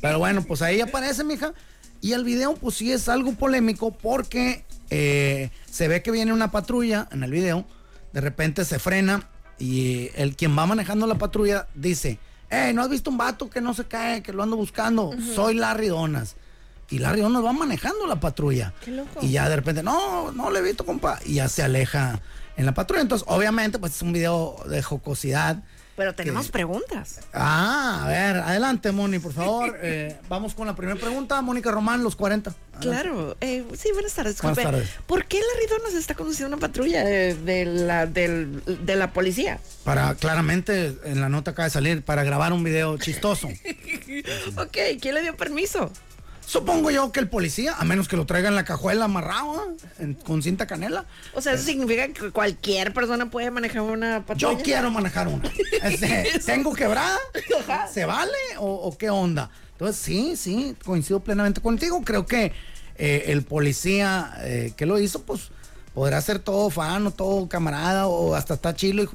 Pero bueno, pues ahí aparece, mija. Y el video, pues sí es algo polémico porque eh, se ve que viene una patrulla en el video. De repente se frena y el quien va manejando la patrulla dice: Hey, ¿no has visto un vato que no se cae, que lo ando buscando? Soy Larry Donas. Y Larry Donas va manejando la patrulla. Qué loco. Y ya de repente, no, no le he visto, compa. Y ya se aleja en la patrulla. Entonces, obviamente, pues es un video de jocosidad. Pero tenemos que- preguntas. Ah, a ver, adelante, Moni, por favor. Eh, vamos con la primera pregunta. Mónica Román, los 40. Claro. Eh, sí, buenas tardes. Buenas tardes. ¿Por qué la Ridonas está conduciendo una patrulla de, de la, del- de la policía? Para, claramente, en la nota acaba de salir, para grabar un video chistoso. Ok, ¿quién le dio permiso? Supongo yo que el policía, a menos que lo traiga en la cajuela amarrado, ¿eh? En- con cinta canela. O sea, eso significa que cualquier persona puede manejar una patrulla. Yo quiero manejar una. Este, ¿Tengo quebrada? ¿Se vale? ¿O, o qué onda? Entonces, sí, sí, coincido plenamente contigo. Creo que eh, el policía eh, que lo hizo, pues podrá ser todo fan o todo camarada o hasta está chilo y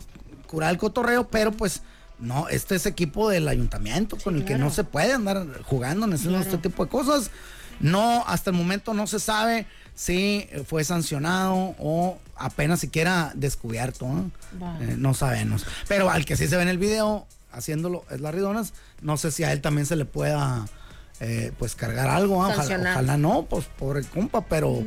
curar el cotorreo, pero pues no, este es equipo del ayuntamiento con el que no se puede andar jugando en ese- este tipo de cosas. No, hasta el momento no se sabe si fue sancionado o apenas siquiera descubierto. ¿no? Eh, no sabemos. Pero al que sí se ve en el video haciéndolo es Larry Donas. No sé si a él también se le pueda eh, pues cargar algo. ojalá no, pues pobre compa, pero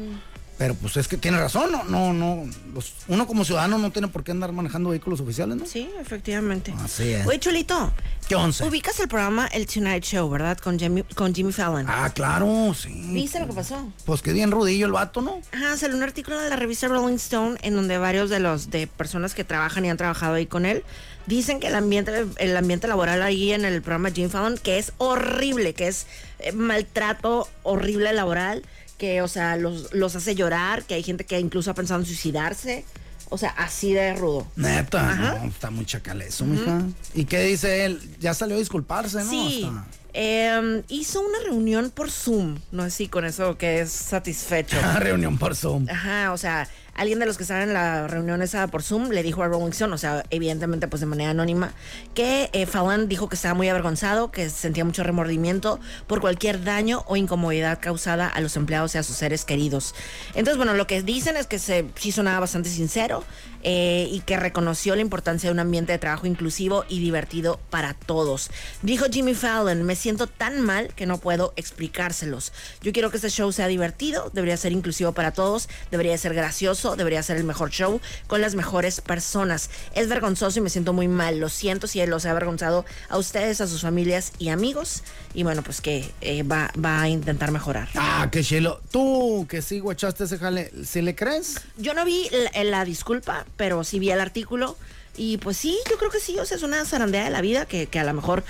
Pero pues es que tiene razón, no, no, no. los- uno como ciudadano no tiene por qué andar manejando vehículos oficiales, ¿no? Sí, efectivamente. Así es. Oye, Chulito. ¿Qué once? Ubicas el programa El Tonight Show, ¿verdad? Con Jimmy, con Jimmy Fallon. Ah, claro, sí. ¿Viste lo que pasó? Pues que bien rudillo el vato, ¿no? Ajá, salió un artículo de la revista Rolling Stone en donde varios de los de personas que trabajan y han trabajado ahí con él dicen que el ambiente el ambiente laboral ahí en el programa Jimmy Fallon que es horrible, que es eh, maltrato horrible laboral, que o sea, los, los hace llorar, que hay gente que incluso ha pensado en suicidarse, o sea, así de rudo. Neta, no, está muy chacal eso, mija. ¿Y qué dice él? Ya salió a disculparse, ¿no? Sí. Hasta- eh, hizo una reunión por Zoom, no sé si con eso que es satisfecho. Reunión por Zoom. Ajá, o sea, alguien de los que estaban en la reunión esa por Zoom le dijo a Rolling Stone, o sea, evidentemente pues de manera anónima, que eh, Fallon dijo que estaba muy avergonzado, que sentía mucho remordimiento por cualquier daño o incomodidad causada a los empleados y a sus seres queridos. Entonces, bueno, lo que dicen es que se sí sonaba bastante sincero eh, y que reconoció la importancia de un ambiente de trabajo inclusivo y divertido para todos. Dijo Jimmy Fallon, me siento tan mal que no puedo explicárselos. Yo quiero que este show sea divertido, debería ser inclusivo para todos, debería ser gracioso, debería ser el mejor show con las mejores personas. Es vergonzoso y me siento muy mal. Lo siento si él los ha avergonzado a ustedes, a sus familias y amigos. Y bueno, pues que eh, va, va a intentar mejorar. Ah, qué chilo. Tú, que sí guachaste ese jale, ¿sí le crees? Yo no vi la, la disculpa, pero sí vi el artículo. Y pues sí, yo creo que sí, o sea, es una zarandea de la vida que, que a lo mejor.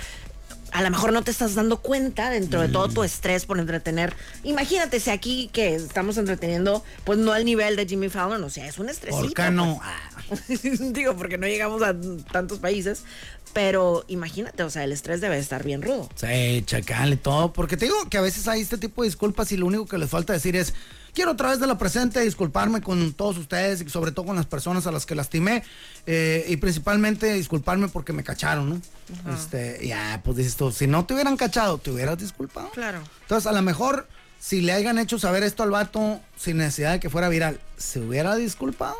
A lo mejor no te estás dando cuenta dentro de todo tu estrés por entretener. Imagínate si aquí que estamos entreteniendo, pues no al nivel de Jimmy Fallon, o sea, es un estresito. ¿Por qué no? pues. Digo, porque no llegamos a tantos países, pero imagínate, o sea, el estrés debe estar bien rudo. Sí, chacal y todo. Porque te digo que a veces hay este tipo de disculpas y lo único que les falta decir es, quiero a través de la presente disculparme con todos ustedes y sobre todo con las personas a las que lastimé eh, y principalmente disculparme porque me cacharon, ¿no? Este, ya, pues dices tú, si no te hubieran cachado, te hubieras disculpado. Claro. Entonces, a lo mejor, si le hayan hecho saber esto al vato sin necesidad de que fuera viral, ¿se hubiera disculpado?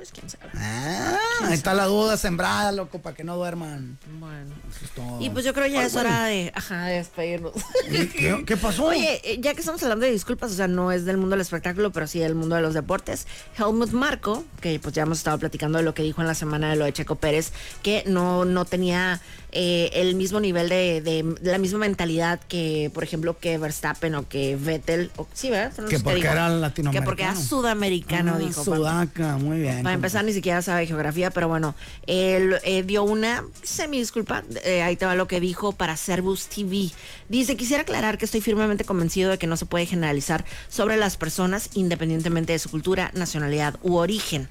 Pues quién sabe. Ah, ahí está la duda sembrada, loco, para que no duerman. Bueno. Eso es todo. Y pues yo creo ya Ay, es hora de, ajá, de despedirnos. ¿Qué, qué pasó? Oye, eh, ya que estamos hablando de disculpas, o sea, no es del mundo del espectáculo, pero sí del mundo de los deportes. Helmut Marco, que pues ya hemos estado platicando de lo que dijo en la semana de lo de Checo Pérez, que no, no tenía eh, el mismo nivel de, de- de la misma mentalidad que, por ejemplo, que Verstappen o que Vettel. O, sí, ¿verdad? Fueron Que los porque dijo. era Que latinoamericano. porque era sudamericano, Ah, dijo. Sudaca, muy bien. Para empezar, ni siquiera sabe geografía, pero bueno, él eh, dio una semi disculpa. eh, ahí te va lo que dijo para Servus TV. Dice: Quisiera aclarar que estoy firmemente convencido de que no se puede generalizar sobre las personas independientemente de su cultura, nacionalidad u origen.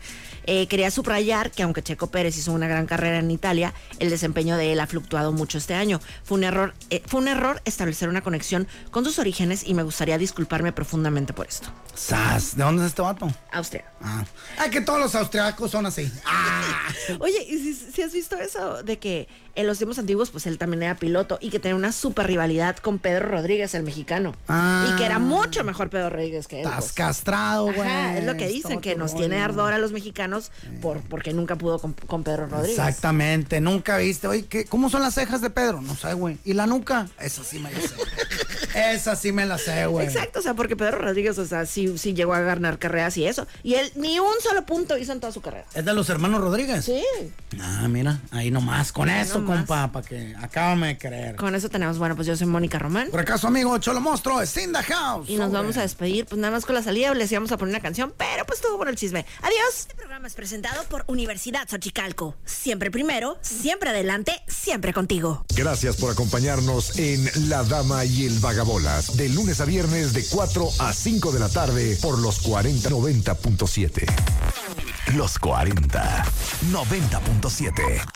Quería subrayar que aunque Checo Pérez hizo una gran carrera en Italia, el desempeño de él fluctuado mucho este año. Fue un error, eh, fue un error establecer una conexión con sus orígenes y me gustaría disculparme profundamente por esto. Sas, ¿de dónde es este vato? Austria. Ah, ah que todos los austriacos son así. Ah, Oye, ¿y si, si has visto eso de que en los tiempos antiguos, pues él también era piloto y que tenía una super rivalidad con Pedro Rodríguez, el mexicano? Ah. Y que era mucho mejor Pedro Rodríguez que él. estás pues. castrado, güey. Es lo que dicen, que nos tiene ardor a los mexicanos por, porque nunca pudo con, con Pedro Rodríguez. Exactamente, nunca viste. Oye, ¿qué, ¿cómo son las cejas de Pedro? No sé, güey. ¿Y la nuca? Esa sí me la sé. Esa sí me la sé, güey. Exacto, o sea, porque Pedro Rodríguez, o sea, sí, sí llegó a ganar carreras y eso. Y él ni un solo punto hizo en toda su carrera. ¿Es de los hermanos Rodríguez? Sí. Ah, mira, ahí nomás. Con eso, nomás. Compa, para que acábame de creer. Con eso tenemos, bueno, pues yo soy Mónica Román. Por acaso, amigo, Cholo Monstruo, es in the house. Y nos Sobre. vamos a despedir, pues nada más con la salida les íbamos a poner una canción, pero pues estuvo bueno el chisme. Adiós. Este programa es presentado por Universidad Xochicalco. Siempre primero, siempre adelante, siempre contigo. Gracias por acompañarnos en La Dama y el Vagabolas, de lunes a viernes de 4 a 5 de la tarde por los 4090.7. Los 40 90.7.